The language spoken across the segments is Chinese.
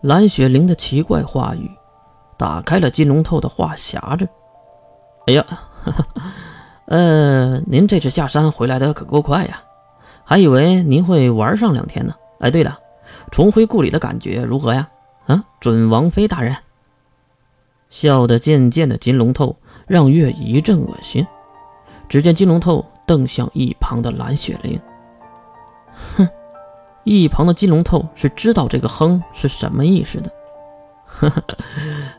蓝雪玲的奇怪话语打开了金龙透的话匣子。哎呀，呃，您这次下山回来的可够快呀，还以为您会玩上两天呢。哎，对了，重回故里的感觉如何呀？啊，准王妃大人。笑得渐渐的金龙透让月一阵恶心。只见金龙透瞪向一旁的蓝雪玲，一旁的金龙头是知道这个“哼”是什么意思的。呵呵，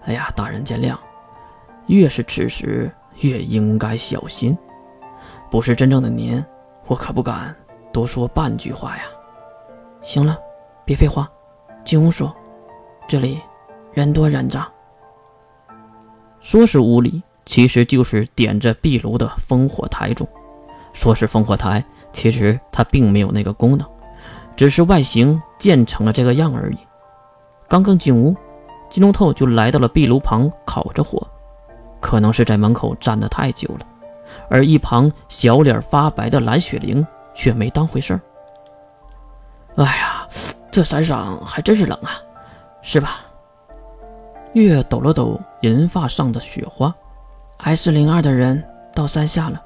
哎呀，大人见谅，越是此时越应该小心。不是真正的您，我可不敢多说半句话呀。行了，别废话，进屋说。这里人多人杂。说是屋里。其实就是点着壁炉的烽火台中，说是烽火台，其实它并没有那个功能，只是外形建成了这个样而已。刚刚进屋，金龙透就来到了壁炉旁烤着火，可能是在门口站得太久了，而一旁小脸发白的蓝雪玲却没当回事儿。哎呀，这山上还真是冷啊，是吧？月抖了抖银发上的雪花。S 零二的人到山下了，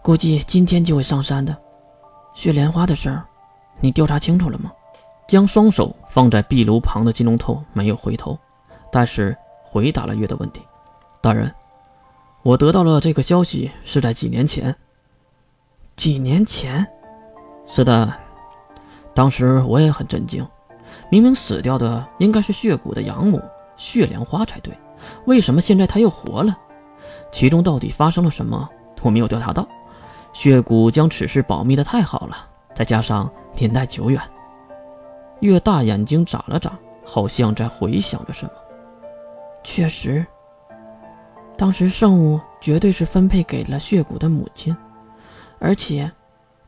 估计今天就会上山的。雪莲花的事儿，你调查清楚了吗？将双手放在壁炉旁的金龙头没有回头，但是回答了月的问题。大人，我得到了这个消息是在几年前。几年前？是的，当时我也很震惊。明明死掉的应该是血骨的养母血莲花才对。为什么现在他又活了？其中到底发生了什么？我没有调查到。血骨将此事保密的太好了，再加上年代久远。月大眼睛眨了眨，好像在回想着什么。确实，当时圣物绝对是分配给了血骨的母亲，而且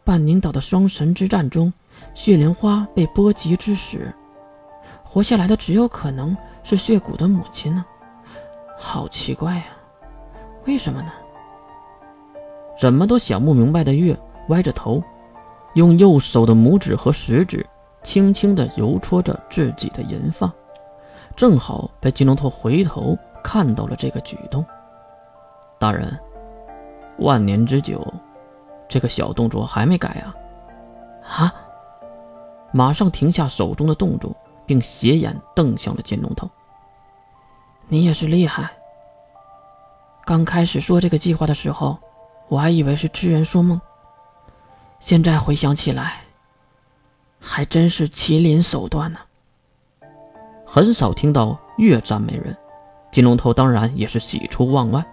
半宁岛的双神之战中，血莲花被波及之时，活下来的只有可能是血骨的母亲呢。好奇怪呀，为什么呢？怎么都想不明白的月歪着头，用右手的拇指和食指轻轻地揉搓着自己的银发，正好被金龙头回头看到了这个举动。大人，万年之久，这个小动作还没改啊？啊！马上停下手中的动作，并斜眼瞪向了金龙头。你也是厉害。刚开始说这个计划的时候，我还以为是痴人说梦。现在回想起来，还真是麒麟手段呢。很少听到越赞美人，金龙头当然也是喜出望外。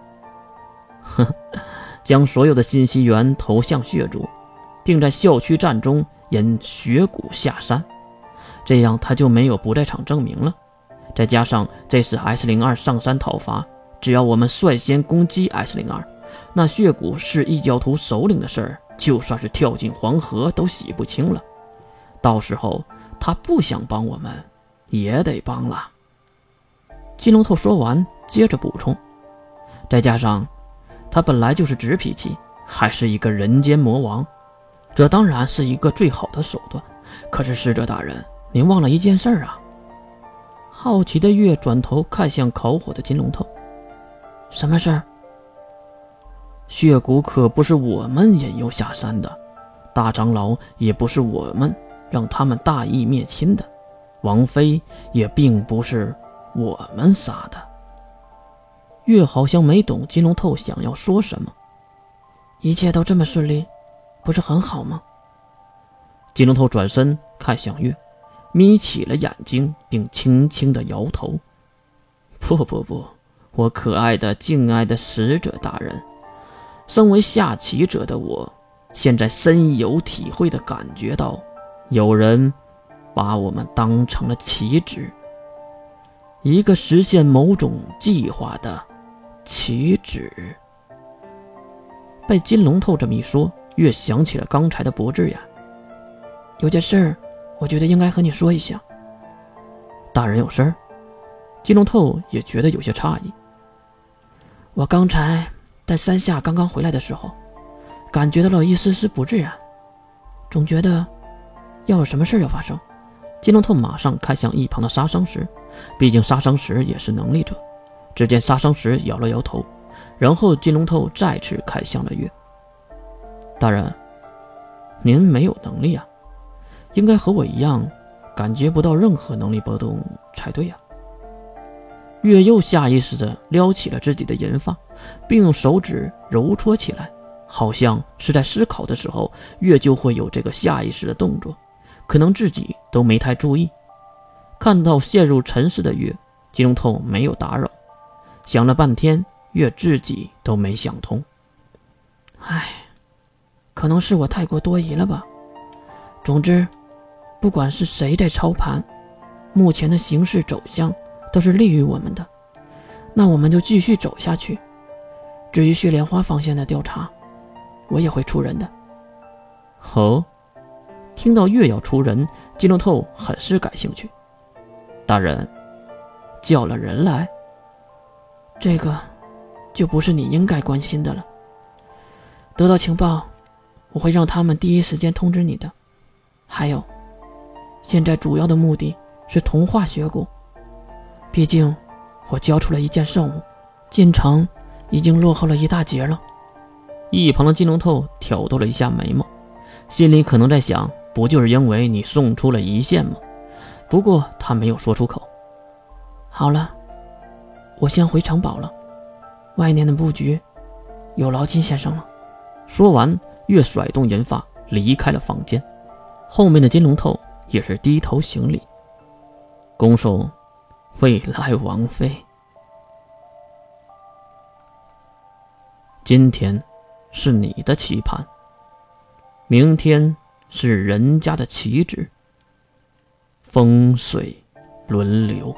哼，将所有的信息源投向血族，并在校区战中引血骨下山，这样他就没有不在场证明了。再加上这次 S 零二上山讨伐，只要我们率先攻击 S 零二，那血骨是异教徒首领的事儿，就算是跳进黄河都洗不清了。到时候他不想帮我们，也得帮了。金龙头说完，接着补充：再加上他本来就是直脾气，还是一个人间魔王，这当然是一个最好的手段。可是使者大人，您忘了一件事啊！好奇的月转头看向烤火的金龙头，什么事儿？血骨可不是我们引诱下山的，大长老也不是我们让他们大义灭亲的，王妃也并不是我们杀的。月好像没懂金龙头想要说什么，一切都这么顺利，不是很好吗？金龙头转身看向月。眯起了眼睛，并轻轻的摇头。不不不，我可爱的、敬爱的使者大人，身为下棋者的我，现在深有体会的感觉到，有人把我们当成了棋子，一个实现某种计划的棋子。被金龙头这么一说，越想起了刚才的博智呀，有件事儿。我觉得应该和你说一下。大人有事儿？金龙头也觉得有些诧异。我刚才在山下刚刚回来的时候，感觉到了一丝丝不自然，总觉得要有什么事要发生，金龙头马上看向一旁的杀伤石，毕竟杀伤石也是能力者。只见杀伤石摇了摇头，然后金龙头再次看向了月大人：“您没有能力啊，应该和我一样，感觉不到任何能力波动才对呀。”月又下意识地撩起了自己的银发，并用手指揉搓起来，好像是在思考的时候，月就会有这个下意识的动作，可能自己都没太注意。看到陷入沉思的月，金龙头没有打扰，想了半天，月自己都没想通。唉，可能是我太过多疑了吧。总之，不管是谁在操盘，目前的形势走向。都是利于我们的，那我们就继续走下去。至于血莲花方向的调查，我也会出人的。哦，听到月要出人，金龙透很是感兴趣。大人叫了人来，这个就不是你应该关心的了。得到情报，我会让他们第一时间通知你的。还有，现在主要的目的是同化血骨。毕竟，我交出了一件圣物，进城已经落后了一大截了。一旁的金龙头挑逗了一下眉毛，心里可能在想：不就是因为你送出了一线吗？不过他没有说出口。好了，我先回城堡了。外面的布局有劳金先生了。说完，月甩动银发离开了房间。后面的金龙头也是低头行礼，拱手。未来王妃，今天是你的期盼，明天是人家的旗帜，风水轮流。